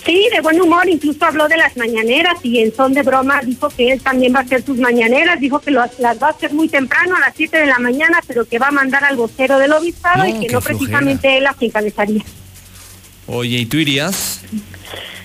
Sí, de buen humor, incluso habló de las mañaneras y en son de broma dijo que él también va a hacer sus mañaneras, dijo que las va a hacer muy temprano, a las 7 de la mañana, pero que va a mandar al vocero del obispado y que no precisamente él las encabezaría. Oye, ¿y tú irías?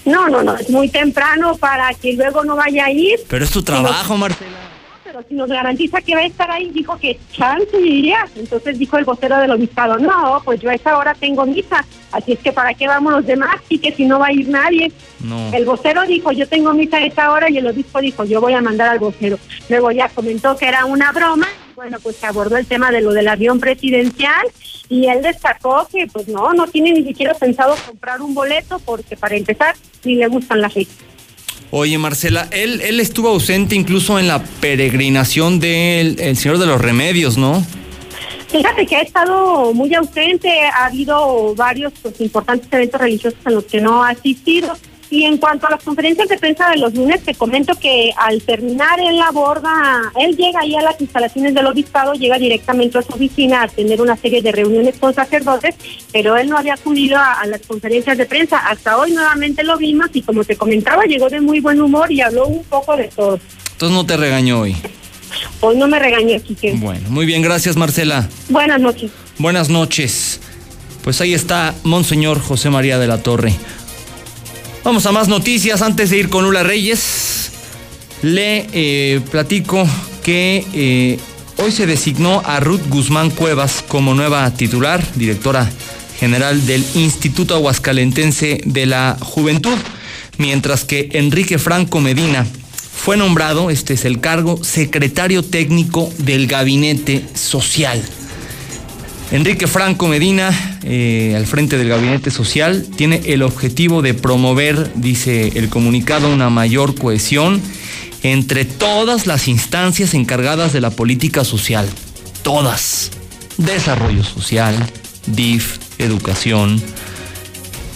No, no, no, es muy temprano para que luego no vaya a ir. Pero es tu trabajo, Marcela. Pero si nos garantiza que va a estar ahí, dijo que chance iría. Entonces dijo el vocero del obispado, no, pues yo a esa hora tengo misa, así es que para qué vamos los demás y que si no va a ir nadie. No. El vocero dijo, yo tengo misa a esa hora y el obispo dijo, yo voy a mandar al vocero. Luego ya comentó que era una broma. Bueno, pues se abordó el tema de lo del avión presidencial y él destacó que pues no, no tiene ni siquiera pensado comprar un boleto porque para empezar ni le gustan las fechas. Oye, Marcela, él, él estuvo ausente incluso en la peregrinación del el Señor de los Remedios, ¿no? Fíjate que ha estado muy ausente, ha habido varios pues, importantes eventos religiosos en los que no ha asistido. Y en cuanto a las conferencias de prensa de los lunes, te comento que al terminar él aborda, él llega ahí a las instalaciones del obispado, llega directamente a su oficina a tener una serie de reuniones con sacerdotes, pero él no había acudido a, a las conferencias de prensa. Hasta hoy nuevamente lo vimos y como te comentaba, llegó de muy buen humor y habló un poco de todo. Entonces no te regañó hoy. Hoy no me regañé, Quique. Bueno, muy bien, gracias, Marcela. Buenas noches. Buenas noches. Pues ahí está Monseñor José María de la Torre. Vamos a más noticias antes de ir con Lula Reyes. Le eh, platico que eh, hoy se designó a Ruth Guzmán Cuevas como nueva titular, directora general del Instituto Aguascalentense de la Juventud, mientras que Enrique Franco Medina fue nombrado, este es el cargo, secretario técnico del Gabinete Social. Enrique Franco Medina, eh, al frente del Gabinete Social, tiene el objetivo de promover, dice el comunicado, una mayor cohesión entre todas las instancias encargadas de la política social. Todas. Desarrollo social, DIF, educación,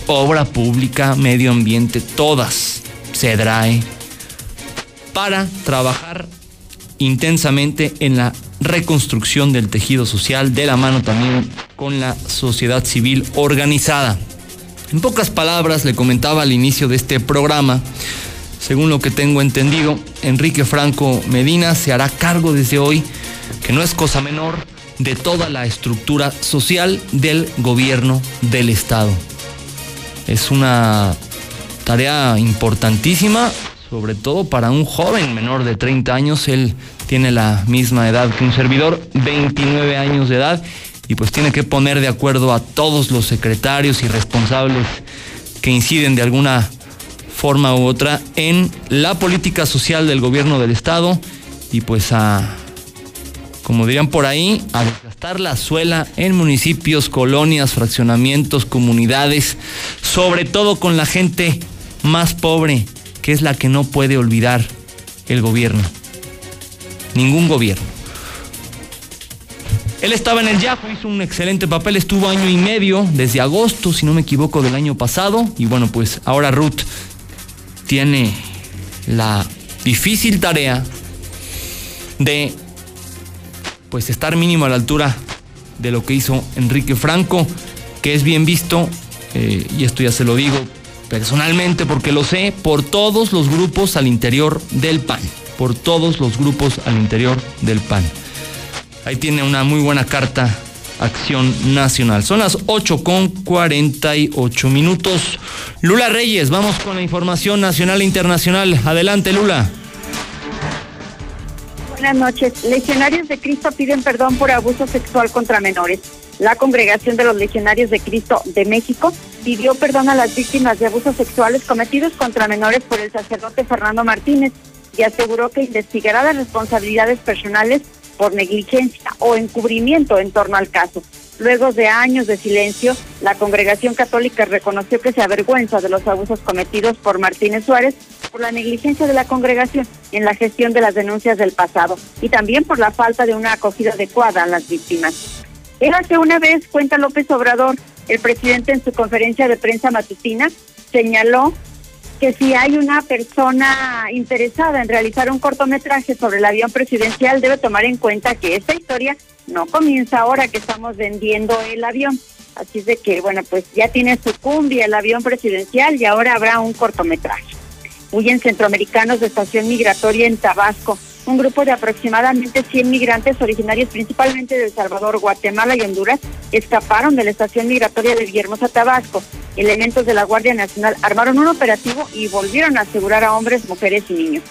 obra pública, medio ambiente, todas. SEDRAE. Para trabajar intensamente en la reconstrucción del tejido social, de la mano también con la sociedad civil organizada. En pocas palabras, le comentaba al inicio de este programa, según lo que tengo entendido, Enrique Franco Medina se hará cargo desde hoy, que no es cosa menor, de toda la estructura social del gobierno del Estado. Es una tarea importantísima, sobre todo para un joven menor de 30 años. Él tiene la misma edad que un servidor, 29 años de edad, y pues tiene que poner de acuerdo a todos los secretarios y responsables que inciden de alguna forma u otra en la política social del gobierno del Estado y pues a, como dirían por ahí, a desgastar la suela en municipios, colonias, fraccionamientos, comunidades, sobre todo con la gente más pobre, que es la que no puede olvidar el gobierno ningún gobierno. Él estaba en el Yahoo, hizo un excelente papel, estuvo año y medio, desde agosto, si no me equivoco, del año pasado. Y bueno, pues ahora Ruth tiene la difícil tarea de pues estar mínimo a la altura de lo que hizo Enrique Franco, que es bien visto, eh, y esto ya se lo digo personalmente porque lo sé, por todos los grupos al interior del PAN por todos los grupos al interior del PAN. Ahí tiene una muy buena carta Acción Nacional. Son las 8 con 48 minutos. Lula Reyes, vamos con la información nacional e internacional. Adelante, Lula. Buenas noches. Legionarios de Cristo piden perdón por abuso sexual contra menores. La Congregación de los Legionarios de Cristo de México pidió perdón a las víctimas de abusos sexuales cometidos contra menores por el sacerdote Fernando Martínez y aseguró que investigará las responsabilidades personales por negligencia o encubrimiento en torno al caso. Luego de años de silencio, la congregación católica reconoció que se avergüenza de los abusos cometidos por Martínez Suárez por la negligencia de la congregación en la gestión de las denuncias del pasado y también por la falta de una acogida adecuada a las víctimas. Era que una vez, cuenta López Obrador, el presidente en su conferencia de prensa matutina señaló que si hay una persona interesada en realizar un cortometraje sobre el avión presidencial, debe tomar en cuenta que esta historia no comienza ahora que estamos vendiendo el avión. Así es de que, bueno, pues ya tiene su cumbia el avión presidencial y ahora habrá un cortometraje. Huyen centroamericanos de estación migratoria en Tabasco. Un grupo de aproximadamente 100 migrantes originarios principalmente de El Salvador, Guatemala y Honduras escaparon de la estación migratoria de Villahermosa, Tabasco. Elementos de la Guardia Nacional armaron un operativo y volvieron a asegurar a hombres, mujeres y niños.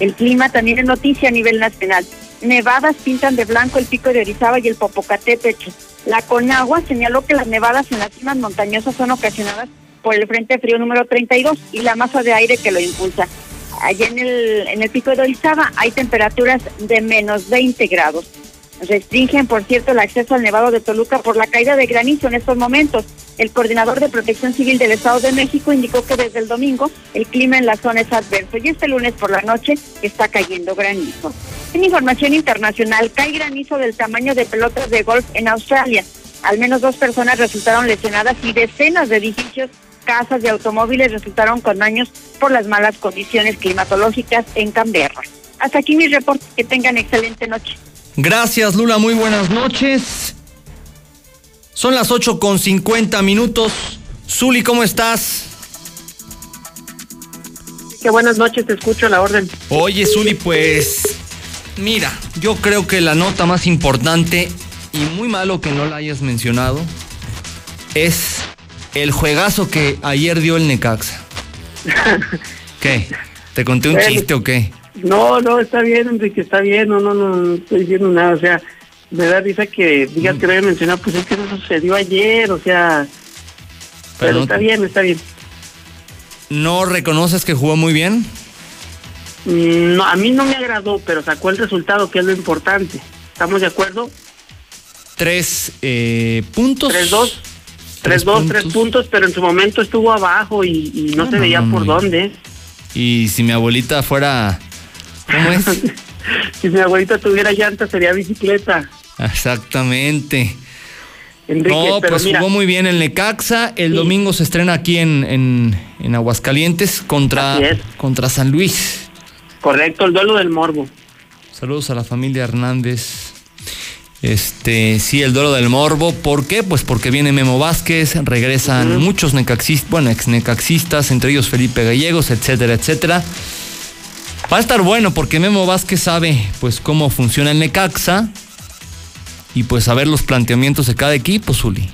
El clima también es noticia a nivel nacional. Nevadas pintan de blanco el pico de Orizaba y el Popocatépetl. La Conagua señaló que las nevadas en las cimas montañosas son ocasionadas por el Frente Frío número 32 y la masa de aire que lo impulsa. Allá en el, en el pico de Orizaba hay temperaturas de menos 20 grados. Restringen, por cierto, el acceso al Nevado de Toluca por la caída de granizo en estos momentos. El coordinador de Protección Civil del Estado de México indicó que desde el domingo el clima en la zona es adverso y este lunes por la noche está cayendo granizo. En información internacional, cae granizo del tamaño de pelotas de golf en Australia. Al menos dos personas resultaron lesionadas y decenas de edificios, casas y automóviles resultaron con daños por las malas condiciones climatológicas en Canberra. Hasta aquí mi reporte. Que tengan excelente noche. Gracias, Lula. Muy buenas noches. Son las 8 con 50 minutos. Zuli, ¿cómo estás? Qué buenas noches, te escucho la orden. Oye, Zuli, pues. Mira, yo creo que la nota más importante, y muy malo que no la hayas mencionado, es el juegazo que ayer dio el Necaxa. ¿Qué? ¿Te conté un Bueno. chiste o qué? No, no, está bien, Enrique, está bien, no, no, no, no estoy diciendo nada, o sea, me da risa que digas que lo haya mencionado, pues es que eso sucedió ayer, o sea, pero, no- está bien, está bien. ¿No reconoces que jugó muy bien? Mm, No, a mí no me agradó, pero sacó el resultado, que es lo importante. ¿Estamos de acuerdo? Tres eh, puntos. 3-2. 3-2, tres puntos, pero en su momento estuvo abajo y, y no, No, se veía no, por dónde. Y si mi abuelita fuera. ¿Cómo es? Si mi abuelita tuviera llanta sería bicicleta. Exactamente. Enrique, no, pero pues mira, jugó muy bien el Necaxa. El domingo se estrena aquí en, en, en Aguascalientes contra, contra San Luis. correcto, el duelo del morbo. Saludos a la familia Hernández. Este, sí, el duelo del Morbo. ¿Por qué? Pues porque viene Memo Vázquez, regresan muchos necaxistas, bueno, ex necaxistas, entre ellos Felipe Gallegos, etcétera, etcétera. Va a estar bueno porque Memo Vázquez sabe pues cómo funciona el Necaxa y pues saber los planteamientos de cada equipo, Zuli.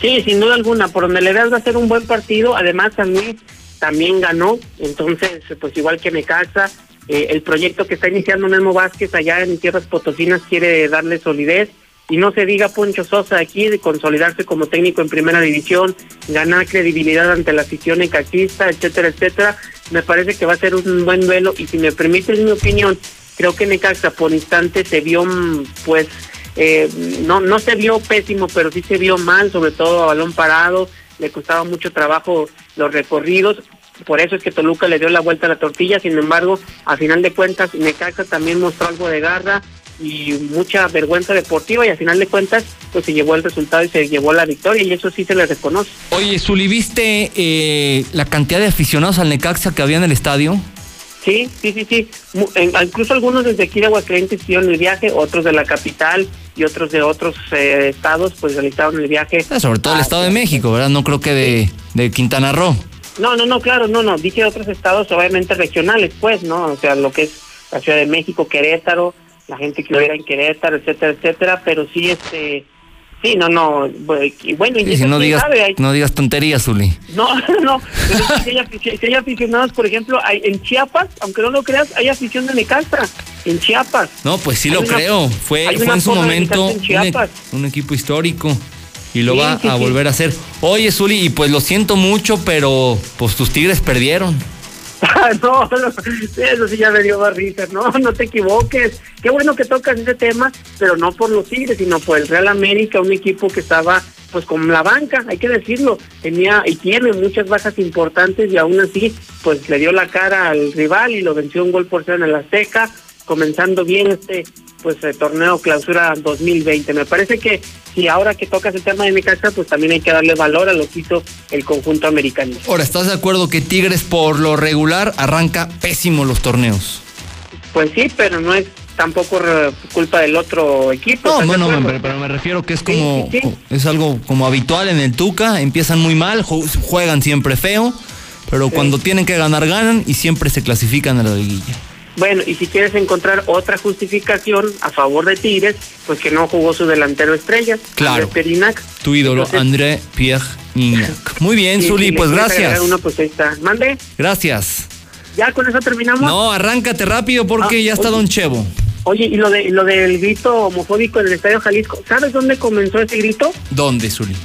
Sí, sin duda alguna, por donde le veas va a ser un buen partido. Además, Luis también ganó, entonces, pues igual que Necaxa, eh, el proyecto que está iniciando Memo Vázquez allá en Tierras Potosinas quiere darle solidez. Y no se diga Poncho Sosa aquí de consolidarse como técnico en primera división, ganar credibilidad ante la afición necaxista, etcétera, etcétera. Me parece que va a ser un buen duelo y si me permites mi opinión, creo que Necaxa por instante se vio mm, pues eh, no no se vio pésimo, pero sí se vio mal, sobre todo a balón parado, le costaba mucho trabajo los recorridos, por eso es que Toluca le dio la vuelta a la tortilla, sin embargo, a final de cuentas Necaxa también mostró algo de garra y mucha vergüenza deportiva y a final de cuentas pues se llevó el resultado y se llevó la victoria y eso sí se le reconoce. Oye, Zuli, ¿viste eh, la cantidad de aficionados al Necaxa que había en el estadio? Sí, sí, sí, sí. En- incluso algunos desde aquí de Aguascalientes hicieron el viaje, otros de la capital y otros de otros eh, estados pues realizaron el viaje. Ah, Sobre todo el Estado de México, ¿verdad? No creo que de, de Quintana Roo. No, no, no, claro, no, no. Dije otros estados obviamente regionales, pues, ¿no? O sea, lo que es la Ciudad de México, Querétaro, la gente que vive en Querétaro, etcétera, etcétera. Pero sí, este, sí, no, no. Bueno, y Y si no digas, sabe, no digas tonterías, Zuli. No, no, pero si hay, si hay aficionados, por ejemplo, hay- en Chiapas, aunque no lo creas, hay afición de Necaxa, en Chiapas. No, pues sí Hay lo una- creo. Fue, en su momento un, e- un equipo histórico y lo va a sí. volver a hacer. Oye, Zuli, y pues lo siento mucho, pero pues tus Tigres perdieron. no, no, eso sí ya me dio más risa. No, no te equivoques. Qué bueno que tocas ese tema, pero no por los Tigres, sino por el Real América, un equipo que estaba pues con la banca, hay que decirlo. Tenía y tiene muchas bajas importantes y aún así pues le dio la cara al rival y lo venció un gol por cero en el Azteca, comenzando bien este pues el torneo clausura 2020. Me parece que si ahora que tocas el tema de Necaxa, pues también hay que darle valor a lo que hizo el conjunto americano. Ahora, ¿estás de acuerdo que Tigres por lo regular arranca pésimo los torneos? Pues sí, pero no es tampoco re- culpa del otro equipo. No, ¿estás de bueno, acuerdo? pero, pero me refiero que es como es algo como habitual en el Tuca, empiezan muy mal, ju- juegan siempre feo, pero cuando tienen que ganar ganan y siempre se clasifican a la liguilla. Bueno, y si quieres encontrar otra justificación a favor de Tigres, pues que no jugó su delantero estrella, Claro. Perinac. Tu ídolo, Entonces- André Pierre Gignac. Muy bien, Sí, Zuli, si pues gracias. Uno, pues ahí está. Mande, Gracias. ya con eso terminamos. No, arráncate rápido porque Ah, ya está oye. Don Chevo. Oye, y lo de lo del grito homofóbico en el Estadio Jalisco, ¿sabes dónde comenzó ese grito? ¿Dónde, Zuli?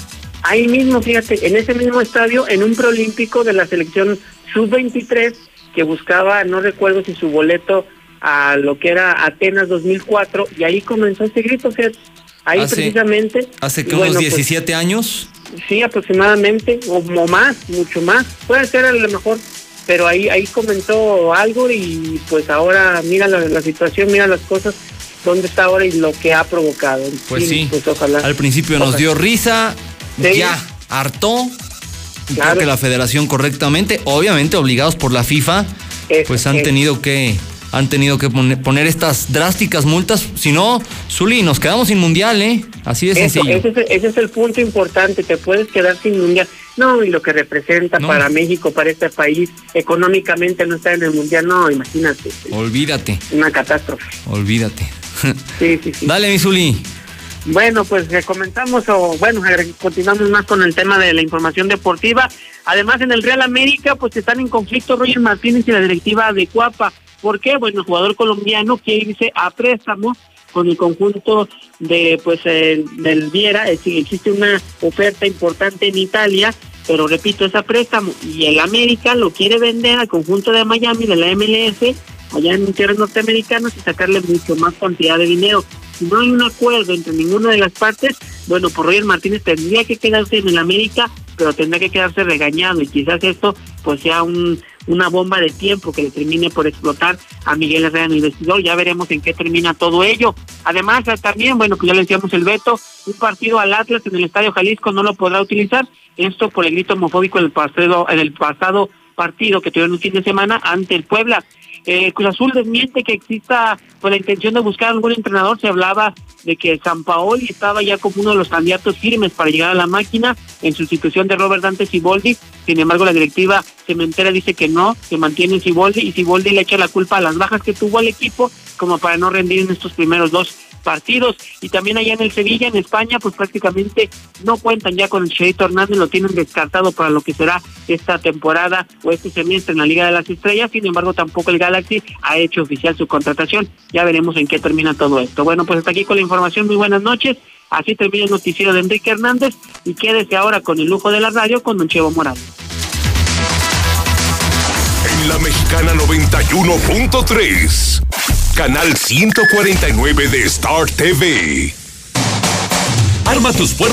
Ahí mismo, fíjate, en ese mismo estadio, en un preolímpico de la selección sub-23 que buscaba, no recuerdo si su boleto a lo que era Atenas 2004, y ahí comenzó ese grito, fíjate. Ahí Hace- precisamente. Hace que bueno, unos pues, 17 años. Sí, aproximadamente, o, o más, mucho más. Puede ser a lo mejor, pero ahí ahí comentó algo y pues ahora mira la, la situación, mira las cosas, dónde está ahora y lo que ha provocado. Pues sí. Pues ojalá. Al principio nos dio risa, Sí. ya hartó. Claro. creo que la federación correctamente, obviamente obligados por la FIFA, pues han tenido que han tenido que poner, poner estas drásticas multas. Si no, Zuli, nos quedamos sin mundial, ¿eh? Así de Eso, sencillo. ese, es, ese es el punto importante, te puedes quedar sin mundial. No, y lo que representa No. para México, para este país, económicamente no estar en el mundial, no, imagínate, Olvídate, una catástrofe. olvídate. Sí, sí, sí. Dale, mi Zuli. Bueno, pues comenzamos o bueno, continuamos más con el tema de la información deportiva. Además, en el Real América, pues están en conflicto Roger Martínez y la directiva de Cuapa. ¿Por qué? Bueno, el jugador colombiano quiere irse a préstamo con el conjunto de pues eh, del Viera. Es decir, existe una oferta importante en Italia, pero repito, es a préstamo. Y el América lo quiere vender al conjunto de Miami, de la MLS, allá en tierras norteamericanas y sacarle mucho más cantidad de dinero. Si no hay un acuerdo entre ninguna de las partes, bueno, por Roger Martínez tendría que quedarse en el América, pero tendría que quedarse regañado y quizás esto pues sea un, una bomba de tiempo que le termine por explotar a Miguel Herrera en el vestidor. Ya veremos en qué termina todo ello. Además, también, bueno, pues ya le decíamos el veto, un partido al Atlas en el Estadio Jalisco no lo podrá utilizar. Esto por el grito homofóbico en el pasado, en el pasado partido que tuvieron un fin de semana ante el Puebla. Eh, Cruz Azul desmiente que exista pues, la intención de buscar algún entrenador. Se hablaba de que San Paoli estaba ya como uno de los candidatos firmes para llegar a la máquina en sustitución de Robert Dante Siboldi. Sin embargo, la directiva cementera dice que no, que mantiene Siboldi y Siboldi le echa la culpa a las bajas que tuvo el equipo como para no rendir en estos primeros dos partidos y también allá en el Sevilla, en España, pues prácticamente no cuentan ya con el Cheito Hernández, lo tienen descartado para lo que será esta temporada o este semestre en la Liga de las Estrellas, sin embargo tampoco el Galaxy ha hecho oficial su contratación, ya veremos en qué termina todo esto. Bueno, pues hasta aquí con la información, muy buenas noches, así termina el noticiero de Enrique Hernández y quédese ahora con el lujo de la radio con Don Chevo Morales. En la Mexicana 91.3, canal 149 de Star TV. Arma tus puertas